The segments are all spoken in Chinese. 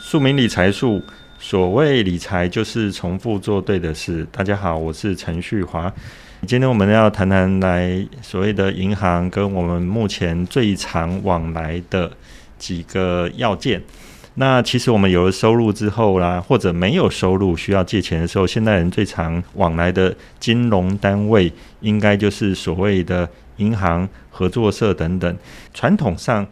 庶民理财术，所谓理财就是重复做对的事。大家好，我是陈旭华。今天我们要谈谈来所谓的银行跟我们目前最常往来的几个要件。那其实我们有了收入之后啦，或者没有收入需要借钱的时候，现代人最常往来的金融单位，应该就是所谓的银行、合作社等等。传统上，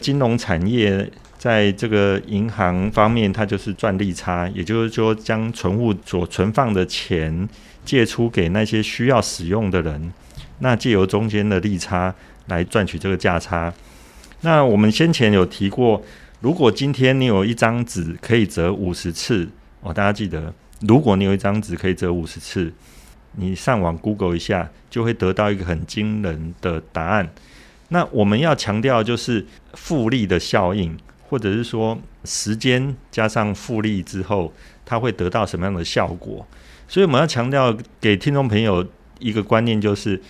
金融产业在这个银行方面，它就是赚利差，也就是说，将存户所存放的钱借出给那些需要使用的人，那借由中间的利差来赚取这个价差。那我们先前有提过。如果今天你有一张纸可以折五十次，哦，大家记得，如果你有一张纸可以折五十次，你上网 Google 一下，就会得到一个很惊人的答案。那我们要强调就是复利的效应，或者是说时间加上复利之后，它会得到什么样的效果？所以我们要强调给听众朋友一个观念，就是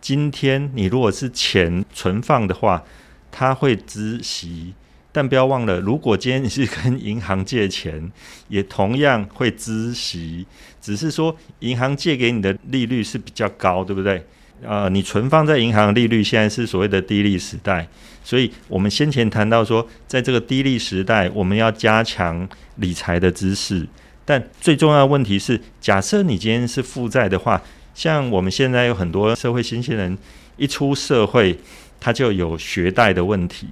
今天你如果是钱存放的话，它会孳息。但不要忘了，如果今天你是跟银行借钱，也同样会孳息，只是说银行借给你的利率是比较高，对不对？呃，你存放在银行利率现在是所谓的低利时代，所以我们先前谈到说，在这个低利时代，我们要加强理财的知识。但最重要的问题是，假设你今天是负债的话，像我们现在有很多社会新鲜人一出社会，他就有学贷的问题。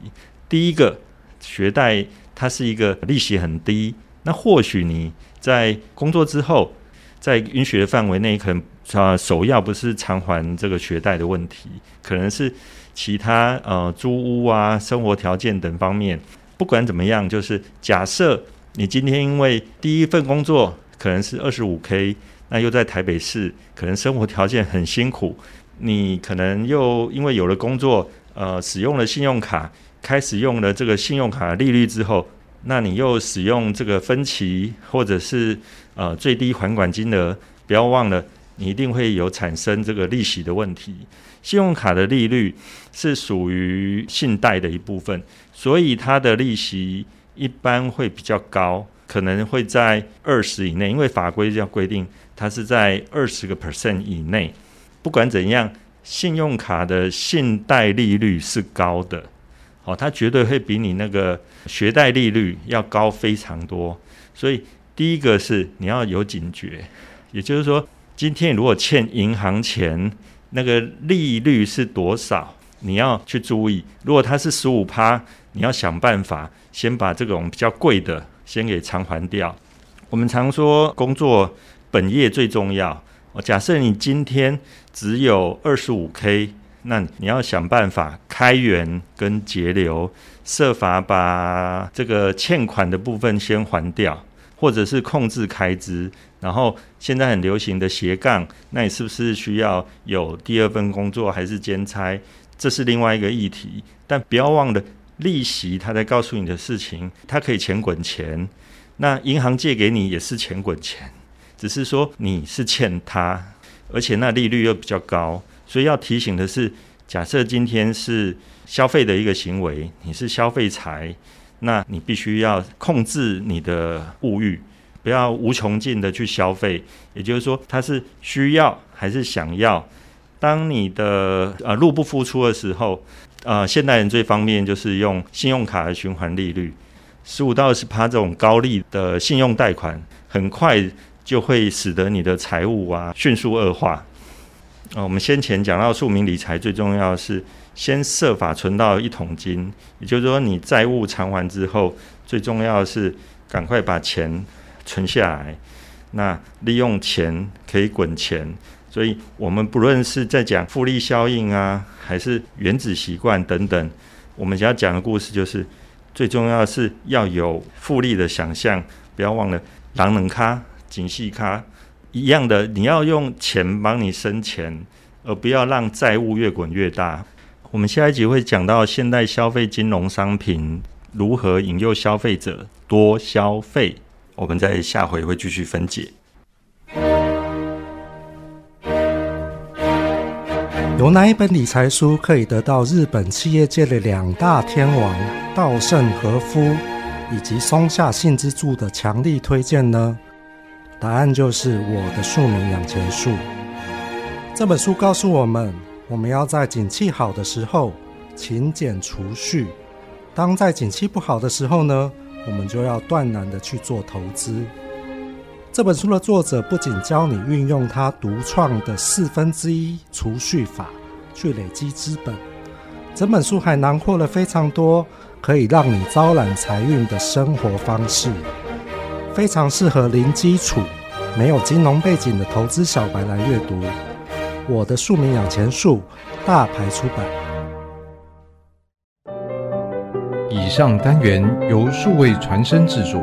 第一个。学贷它是一个利息很低，那或许你在工作之后，在允许的范围内，可能啊首要不是偿还这个学贷的问题，可能是其他呃租屋啊、生活条件等方面。不管怎么样，就是假设你今天因为第一份工作可能是二十五 K，那又在台北市，可能生活条件很辛苦，你可能又因为有了工作，呃，使用了信用卡。开始用了这个信用卡利率之后，那你又使用这个分期或者是呃最低还款金额，不要忘了，你一定会有产生这个利息的问题。信用卡的利率是属于信贷的一部分，所以它的利息一般会比较高，可能会在二十以内，因为法规要规定它是在二十个 percent 以内。不管怎样，信用卡的信贷利率是高的。哦，它绝对会比你那个学贷利率要高非常多，所以第一个是你要有警觉，也就是说，今天如果欠银行钱，那个利率是多少，你要去注意。如果它是十五趴，你要想办法先把这种比较贵的先给偿还掉。我们常说工作本业最重要。假设你今天只有二十五 K。那你要想办法开源跟节流，设法把这个欠款的部分先还掉，或者是控制开支。然后现在很流行的斜杠，那你是不是需要有第二份工作还是兼差？这是另外一个议题。但不要忘了利息，他在告诉你的事情，它可以钱滚钱。那银行借给你也是钱滚钱，只是说你是欠他，而且那利率又比较高。所以要提醒的是，假设今天是消费的一个行为，你是消费财，那你必须要控制你的物欲，不要无穷尽的去消费。也就是说，它是需要还是想要？当你的呃入不敷出的时候，呃，现代人最方便就是用信用卡的循环利率，十五到二十趴这种高利的信用贷款，很快就会使得你的财务啊迅速恶化。啊，我们先前讲到庶民理财最重要的是先设法存到一桶金，也就是说你债务偿还之后，最重要的是赶快把钱存下来。那利用钱可以滚钱，所以我们不论是在讲复利效应啊，还是原子习惯等等，我们想要讲的故事就是最重要的是要有复利的想象，不要忘了狼人咖、景气咖。一样的，你要用钱帮你生钱，而不要让债务越滚越大。我们下一集会讲到现代消费金融商品如何引诱消费者多消费，我们在下回会继续分解。有哪一本理财书可以得到日本企业界的两大天王稻盛和夫以及松下幸之助的强力推荐呢？答案就是《我的庶民养钱术》。这本书告诉我们，我们要在景气好的时候勤俭储蓄；当在景气不好的时候呢，我们就要断然的去做投资。这本书的作者不仅教你运用他独创的四分之一储蓄法去累积资本，整本书还囊括了非常多可以让你招揽财运的生活方式，非常适合零基础、没有金融背景的投资小白来阅读。我的庶民养钱术，大牌出版。以上单元由数位传声制作。